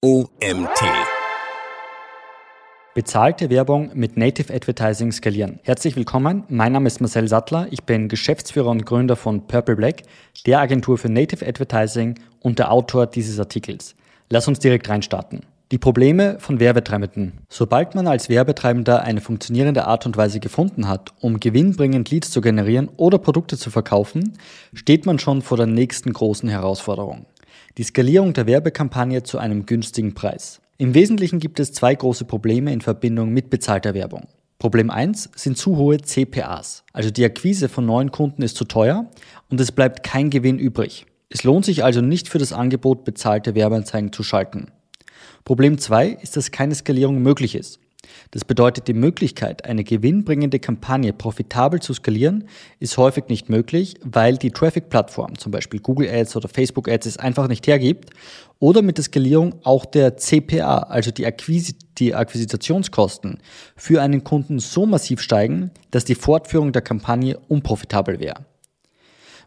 OMT. Bezahlte Werbung mit Native Advertising skalieren. Herzlich willkommen, mein Name ist Marcel Sattler, ich bin Geschäftsführer und Gründer von Purple Black, der Agentur für Native Advertising und der Autor dieses Artikels. Lass uns direkt reinstarten. Die Probleme von Werbetreibenden. Sobald man als Werbetreibender eine funktionierende Art und Weise gefunden hat, um gewinnbringend Leads zu generieren oder Produkte zu verkaufen, steht man schon vor der nächsten großen Herausforderung die Skalierung der Werbekampagne zu einem günstigen Preis. Im Wesentlichen gibt es zwei große Probleme in Verbindung mit bezahlter Werbung. Problem 1 sind zu hohe CPAs, also die Akquise von neuen Kunden ist zu teuer und es bleibt kein Gewinn übrig. Es lohnt sich also nicht für das Angebot bezahlte Werbeanzeigen zu schalten. Problem 2 ist, dass keine Skalierung möglich ist. Das bedeutet, die Möglichkeit, eine gewinnbringende Kampagne profitabel zu skalieren, ist häufig nicht möglich, weil die Traffic-Plattform, zum Beispiel Google Ads oder Facebook Ads, es einfach nicht hergibt oder mit der Skalierung auch der CPA, also die, Akquis die Akquisitionskosten für einen Kunden so massiv steigen, dass die Fortführung der Kampagne unprofitabel wäre.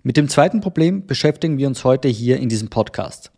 Mit dem zweiten Problem beschäftigen wir uns heute hier in diesem Podcast.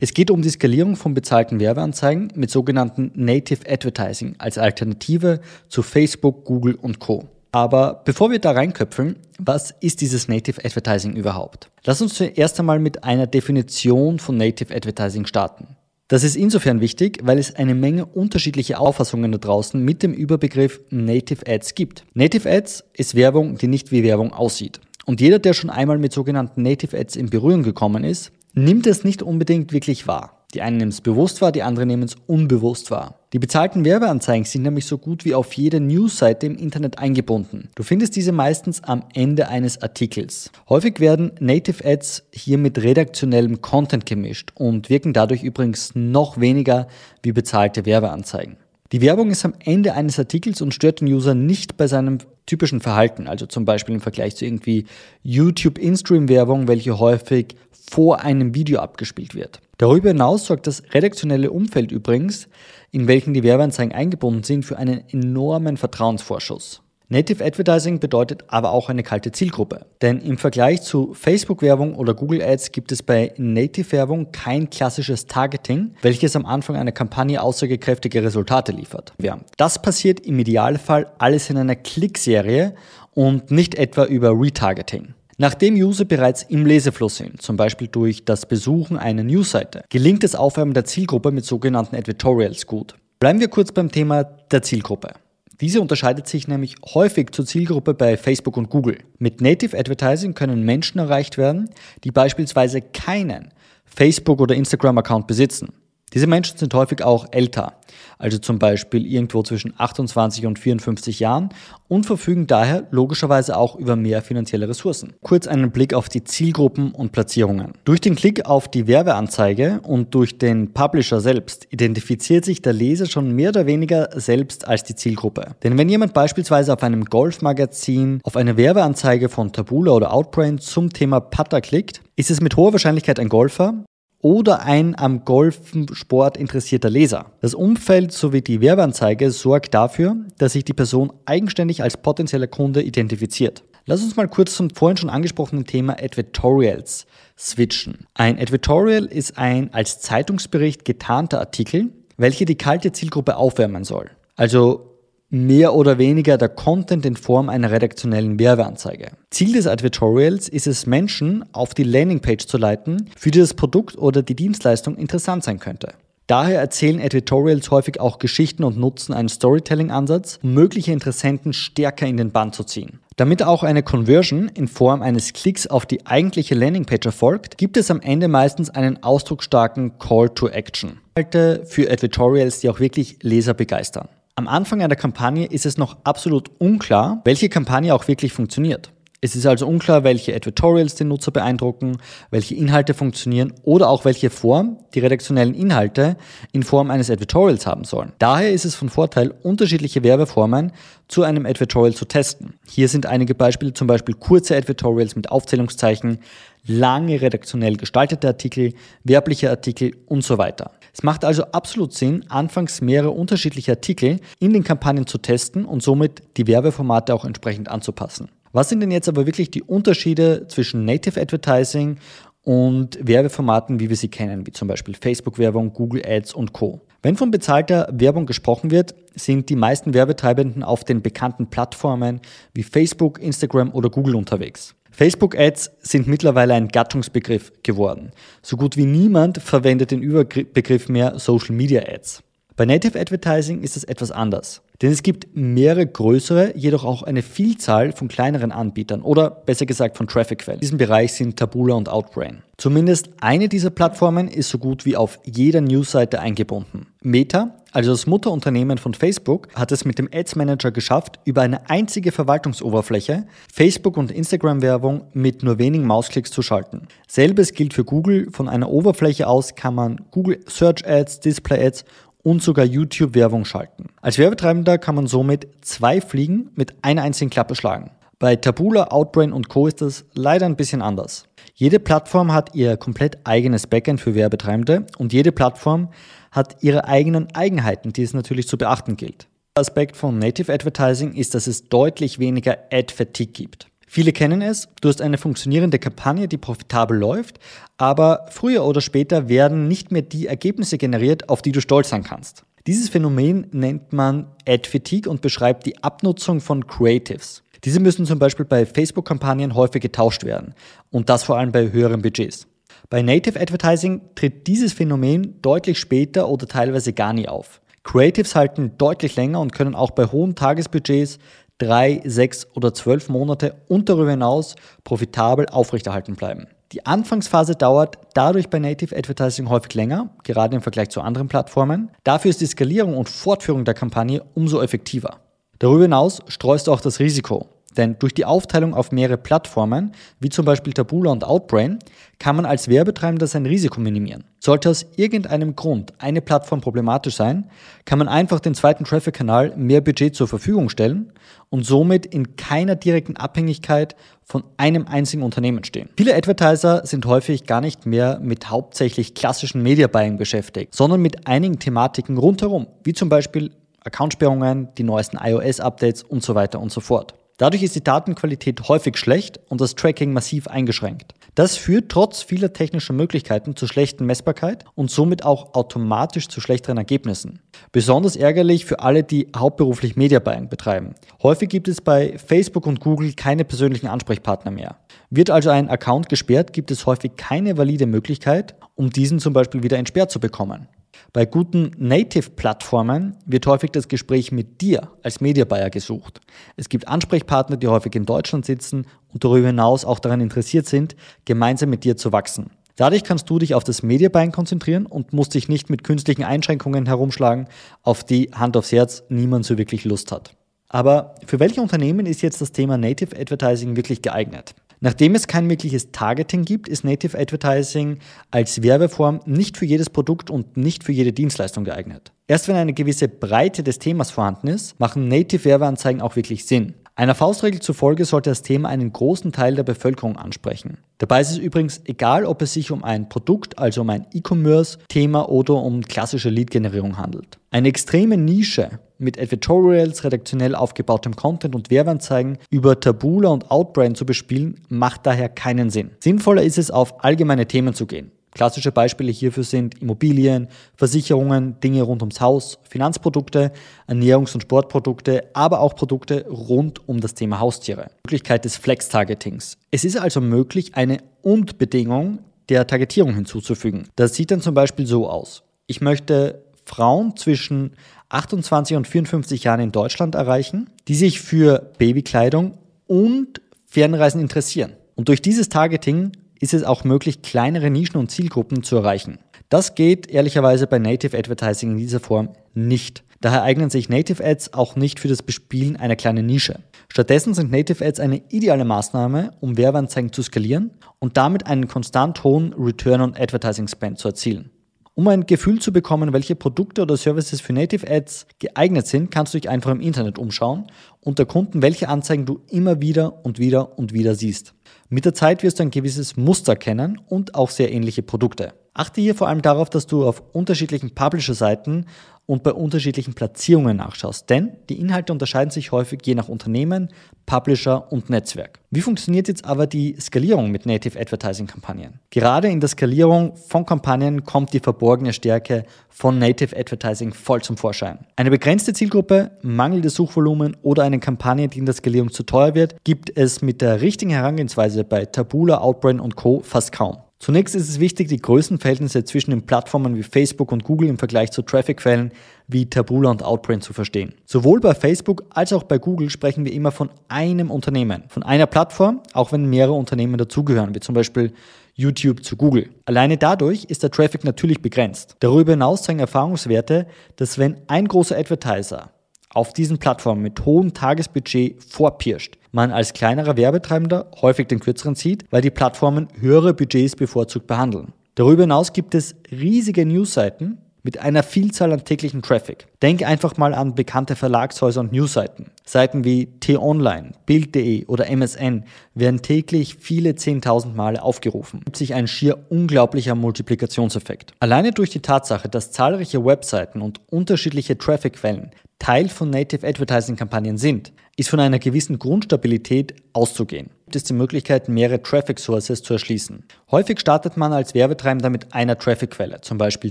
Es geht um die Skalierung von bezahlten Werbeanzeigen mit sogenannten Native Advertising als Alternative zu Facebook, Google und Co. Aber bevor wir da reinköpfeln, was ist dieses Native Advertising überhaupt? Lass uns zuerst einmal mit einer Definition von Native Advertising starten. Das ist insofern wichtig, weil es eine Menge unterschiedliche Auffassungen da draußen mit dem Überbegriff Native Ads gibt. Native Ads ist Werbung, die nicht wie Werbung aussieht. Und jeder, der schon einmal mit sogenannten Native Ads in Berührung gekommen ist, nimmt es nicht unbedingt wirklich wahr. Die einen nehmen es bewusst wahr, die anderen nehmen es unbewusst wahr. Die bezahlten Werbeanzeigen sind nämlich so gut wie auf jede Newsseite im Internet eingebunden. Du findest diese meistens am Ende eines Artikels. Häufig werden Native Ads hier mit redaktionellem Content gemischt und wirken dadurch übrigens noch weniger wie bezahlte Werbeanzeigen. Die Werbung ist am Ende eines Artikels und stört den User nicht bei seinem typischen Verhalten, also zum Beispiel im Vergleich zu irgendwie YouTube In-Stream-Werbung, welche häufig vor einem Video abgespielt wird. Darüber hinaus sorgt das redaktionelle Umfeld übrigens, in welchem die Werbeanzeigen eingebunden sind, für einen enormen Vertrauensvorschuss. Native Advertising bedeutet aber auch eine kalte Zielgruppe. Denn im Vergleich zu Facebook-Werbung oder Google Ads gibt es bei Native-Werbung kein klassisches Targeting, welches am Anfang einer Kampagne aussagekräftige Resultate liefert. Das passiert im Idealfall alles in einer Klickserie und nicht etwa über Retargeting. Nachdem User bereits im Lesefluss sind, zum Beispiel durch das Besuchen einer Newsseite, gelingt das Aufwärmen der Zielgruppe mit sogenannten Advertorials gut. Bleiben wir kurz beim Thema der Zielgruppe. Diese unterscheidet sich nämlich häufig zur Zielgruppe bei Facebook und Google. Mit Native Advertising können Menschen erreicht werden, die beispielsweise keinen Facebook- oder Instagram-Account besitzen. Diese Menschen sind häufig auch älter, also zum Beispiel irgendwo zwischen 28 und 54 Jahren und verfügen daher logischerweise auch über mehr finanzielle Ressourcen. Kurz einen Blick auf die Zielgruppen und Platzierungen. Durch den Klick auf die Werbeanzeige und durch den Publisher selbst identifiziert sich der Leser schon mehr oder weniger selbst als die Zielgruppe. Denn wenn jemand beispielsweise auf einem Golfmagazin auf eine Werbeanzeige von Tabula oder Outbrain zum Thema Putter klickt, ist es mit hoher Wahrscheinlichkeit ein Golfer, oder ein am Golfsport interessierter Leser. Das Umfeld sowie die Werbeanzeige sorgt dafür, dass sich die Person eigenständig als potenzieller Kunde identifiziert. Lass uns mal kurz zum vorhin schon angesprochenen Thema Advertorials switchen. Ein Advertorial ist ein als Zeitungsbericht getarnter Artikel, welcher die kalte Zielgruppe aufwärmen soll. Also mehr oder weniger der Content in Form einer redaktionellen Werbeanzeige. Ziel des Advertorials ist es, Menschen auf die Landingpage zu leiten, für die das Produkt oder die Dienstleistung interessant sein könnte. Daher erzählen Editorials häufig auch Geschichten und nutzen einen Storytelling-Ansatz, um mögliche Interessenten stärker in den Bann zu ziehen. Damit auch eine Conversion in Form eines Klicks auf die eigentliche Landingpage erfolgt, gibt es am Ende meistens einen ausdrucksstarken Call to Action. Für Editorials, die auch wirklich Leser begeistern. Am Anfang einer Kampagne ist es noch absolut unklar, welche Kampagne auch wirklich funktioniert. Es ist also unklar, welche Advertorials den Nutzer beeindrucken, welche Inhalte funktionieren oder auch welche Form die redaktionellen Inhalte in Form eines Advertorials haben sollen. Daher ist es von Vorteil, unterschiedliche Werbeformen zu einem Advertorial zu testen. Hier sind einige Beispiele, zum Beispiel kurze Advertorials mit Aufzählungszeichen, lange redaktionell gestaltete Artikel, werbliche Artikel und so weiter. Es macht also absolut Sinn, anfangs mehrere unterschiedliche Artikel in den Kampagnen zu testen und somit die Werbeformate auch entsprechend anzupassen. Was sind denn jetzt aber wirklich die Unterschiede zwischen Native Advertising und Werbeformaten, wie wir sie kennen, wie zum Beispiel Facebook-Werbung, Google Ads und Co. Wenn von bezahlter Werbung gesprochen wird, sind die meisten Werbetreibenden auf den bekannten Plattformen wie Facebook, Instagram oder Google unterwegs. Facebook-Ads sind mittlerweile ein Gattungsbegriff geworden. So gut wie niemand verwendet den Überbegriff mehr Social Media Ads. Bei Native Advertising ist es etwas anders. Denn es gibt mehrere größere, jedoch auch eine Vielzahl von kleineren Anbietern oder besser gesagt von Trafficquellen. In diesem Bereich sind Taboola und Outbrain. Zumindest eine dieser Plattformen ist so gut wie auf jeder Newsseite eingebunden. Meta, also das Mutterunternehmen von Facebook, hat es mit dem Ads Manager geschafft, über eine einzige Verwaltungsoberfläche Facebook- und Instagram-Werbung mit nur wenigen Mausklicks zu schalten. Selbes gilt für Google. Von einer Oberfläche aus kann man Google Search Ads, Display Ads und sogar YouTube-Werbung schalten. Als Werbetreibender kann man somit zwei Fliegen mit einer einzigen Klappe schlagen. Bei Taboola, Outbrain und Co. ist das leider ein bisschen anders. Jede Plattform hat ihr komplett eigenes Backend für Werbetreibende und jede Plattform hat ihre eigenen Eigenheiten, die es natürlich zu beachten gilt. Aspekt von Native Advertising ist, dass es deutlich weniger Ad-Fatigue gibt. Viele kennen es, du hast eine funktionierende Kampagne, die profitabel läuft, aber früher oder später werden nicht mehr die Ergebnisse generiert, auf die du stolz sein kannst. Dieses Phänomen nennt man Ad Fatigue und beschreibt die Abnutzung von Creatives. Diese müssen zum Beispiel bei Facebook-Kampagnen häufig getauscht werden und das vor allem bei höheren Budgets. Bei Native Advertising tritt dieses Phänomen deutlich später oder teilweise gar nie auf. Creatives halten deutlich länger und können auch bei hohen Tagesbudgets drei, sechs oder zwölf Monate und darüber hinaus profitabel aufrechterhalten bleiben. Die Anfangsphase dauert dadurch bei Native Advertising häufig länger, gerade im Vergleich zu anderen Plattformen. Dafür ist die Skalierung und Fortführung der Kampagne umso effektiver. Darüber hinaus streust du auch das Risiko. Denn durch die Aufteilung auf mehrere Plattformen, wie zum Beispiel Taboola und Outbrain, kann man als Werbetreibender sein Risiko minimieren. Sollte aus irgendeinem Grund eine Plattform problematisch sein, kann man einfach den zweiten Traffic-Kanal mehr Budget zur Verfügung stellen und somit in keiner direkten Abhängigkeit von einem einzigen Unternehmen stehen. Viele Advertiser sind häufig gar nicht mehr mit hauptsächlich klassischen Media Buying beschäftigt, sondern mit einigen Thematiken rundherum, wie zum Beispiel Accountsperrungen, die neuesten iOS-Updates und so weiter und so fort. Dadurch ist die Datenqualität häufig schlecht und das Tracking massiv eingeschränkt. Das führt trotz vieler technischer Möglichkeiten zu schlechten Messbarkeit und somit auch automatisch zu schlechteren Ergebnissen. Besonders ärgerlich für alle, die hauptberuflich Media Buying betreiben. Häufig gibt es bei Facebook und Google keine persönlichen Ansprechpartner mehr. Wird also ein Account gesperrt, gibt es häufig keine valide Möglichkeit, um diesen zum Beispiel wieder entsperrt zu bekommen. Bei guten Native-Plattformen wird häufig das Gespräch mit dir als Media Buyer gesucht. Es gibt Ansprechpartner, die häufig in Deutschland sitzen und darüber hinaus auch daran interessiert sind, gemeinsam mit dir zu wachsen. Dadurch kannst du dich auf das Media Buying konzentrieren und musst dich nicht mit künstlichen Einschränkungen herumschlagen, auf die Hand aufs Herz niemand so wirklich Lust hat. Aber für welche Unternehmen ist jetzt das Thema Native Advertising wirklich geeignet? Nachdem es kein wirkliches Targeting gibt, ist Native Advertising als Werbeform nicht für jedes Produkt und nicht für jede Dienstleistung geeignet. Erst wenn eine gewisse Breite des Themas vorhanden ist, machen Native Werbeanzeigen auch wirklich Sinn. Einer Faustregel zufolge sollte das Thema einen großen Teil der Bevölkerung ansprechen. Dabei ist es übrigens egal, ob es sich um ein Produkt, also um ein E-Commerce-Thema oder um klassische Lead-Generierung handelt. Eine extreme Nische mit Editorials, redaktionell aufgebautem Content und Werbeanzeigen über Taboola und Outbrain zu bespielen, macht daher keinen Sinn. Sinnvoller ist es, auf allgemeine Themen zu gehen. Klassische Beispiele hierfür sind Immobilien, Versicherungen, Dinge rund ums Haus, Finanzprodukte, Ernährungs- und Sportprodukte, aber auch Produkte rund um das Thema Haustiere. Möglichkeit des Flex-Targetings. Es ist also möglich, eine Und-Bedingung der Targetierung hinzuzufügen. Das sieht dann zum Beispiel so aus. Ich möchte Frauen zwischen 28 und 54 Jahren in Deutschland erreichen, die sich für Babykleidung und Fernreisen interessieren. Und durch dieses Targeting ist es auch möglich, kleinere Nischen und Zielgruppen zu erreichen. Das geht ehrlicherweise bei Native Advertising in dieser Form nicht. Daher eignen sich Native Ads auch nicht für das Bespielen einer kleinen Nische. Stattdessen sind Native Ads eine ideale Maßnahme, um Werbeanzeigen zu skalieren und damit einen konstant hohen Return on Advertising Spend zu erzielen. Um ein Gefühl zu bekommen, welche Produkte oder Services für Native Ads geeignet sind, kannst du dich einfach im Internet umschauen und erkunden, welche Anzeigen du immer wieder und wieder und wieder siehst. Mit der Zeit wirst du ein gewisses Muster kennen und auch sehr ähnliche Produkte. Achte hier vor allem darauf, dass du auf unterschiedlichen Publisher-Seiten und bei unterschiedlichen Platzierungen nachschaust, denn die Inhalte unterscheiden sich häufig je nach Unternehmen, Publisher und Netzwerk. Wie funktioniert jetzt aber die Skalierung mit Native Advertising Kampagnen? Gerade in der Skalierung von Kampagnen kommt die verborgene Stärke von Native Advertising voll zum Vorschein. Eine begrenzte Zielgruppe, mangelndes Suchvolumen oder eine Kampagne, die in der Skalierung zu teuer wird, gibt es mit der richtigen Herangehensweise bei Tabula, Outbrain und Co. fast kaum. Zunächst ist es wichtig, die Größenverhältnisse zwischen den Plattformen wie Facebook und Google im Vergleich zu Traffic-Quellen wie Taboola und Outbrain zu verstehen. Sowohl bei Facebook als auch bei Google sprechen wir immer von einem Unternehmen, von einer Plattform, auch wenn mehrere Unternehmen dazugehören, wie zum Beispiel YouTube zu Google. Alleine dadurch ist der Traffic natürlich begrenzt. Darüber hinaus zeigen Erfahrungswerte, dass wenn ein großer Advertiser auf diesen Plattformen mit hohem Tagesbudget vorpirscht, man als kleinerer Werbetreibender häufig den kürzeren zieht, weil die Plattformen höhere Budgets bevorzugt behandeln. Darüber hinaus gibt es riesige Newsseiten mit einer Vielzahl an täglichen Traffic. Denk einfach mal an bekannte Verlagshäuser und Newsseiten. Seiten wie T-Online, Bild.de oder MSN werden täglich viele 10.000 Male aufgerufen. Es gibt sich ein schier unglaublicher Multiplikationseffekt. Alleine durch die Tatsache, dass zahlreiche Webseiten und unterschiedliche Traffic-Quellen Teil von Native Advertising Kampagnen sind, ist von einer gewissen Grundstabilität auszugehen. Gibt es die Möglichkeit, mehrere Traffic Sources zu erschließen. Häufig startet man als Werbetreibender mit einer Traffic-Quelle, zum Beispiel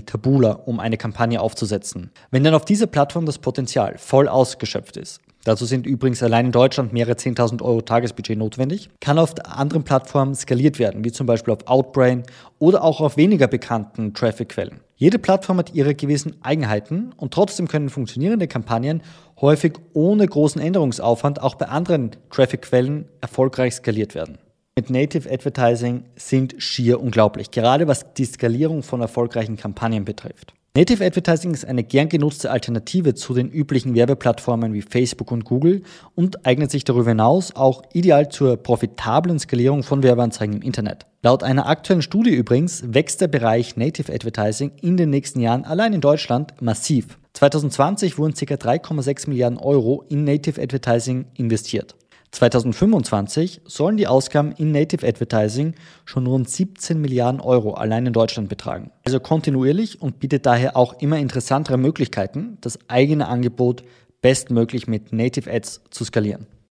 Tabula, um eine Kampagne aufzusetzen. Wenn dann auf dieser Plattform das Potenzial voll ausgeschöpft ist, Dazu sind übrigens allein in Deutschland mehrere 10.000 Euro Tagesbudget notwendig. Kann auf anderen Plattformen skaliert werden, wie zum Beispiel auf Outbrain oder auch auf weniger bekannten Traffic-Quellen. Jede Plattform hat ihre gewissen Eigenheiten und trotzdem können funktionierende Kampagnen häufig ohne großen Änderungsaufwand auch bei anderen Traffic-Quellen erfolgreich skaliert werden. Mit Native Advertising sind schier unglaublich, gerade was die Skalierung von erfolgreichen Kampagnen betrifft. Native Advertising ist eine gern genutzte Alternative zu den üblichen Werbeplattformen wie Facebook und Google und eignet sich darüber hinaus auch ideal zur profitablen Skalierung von Werbeanzeigen im Internet. Laut einer aktuellen Studie übrigens wächst der Bereich Native Advertising in den nächsten Jahren allein in Deutschland massiv. 2020 wurden ca. 3,6 Milliarden Euro in Native Advertising investiert. 2025 sollen die Ausgaben in Native Advertising schon rund 17 Milliarden Euro allein in Deutschland betragen. Also kontinuierlich und bietet daher auch immer interessantere Möglichkeiten, das eigene Angebot bestmöglich mit Native Ads zu skalieren.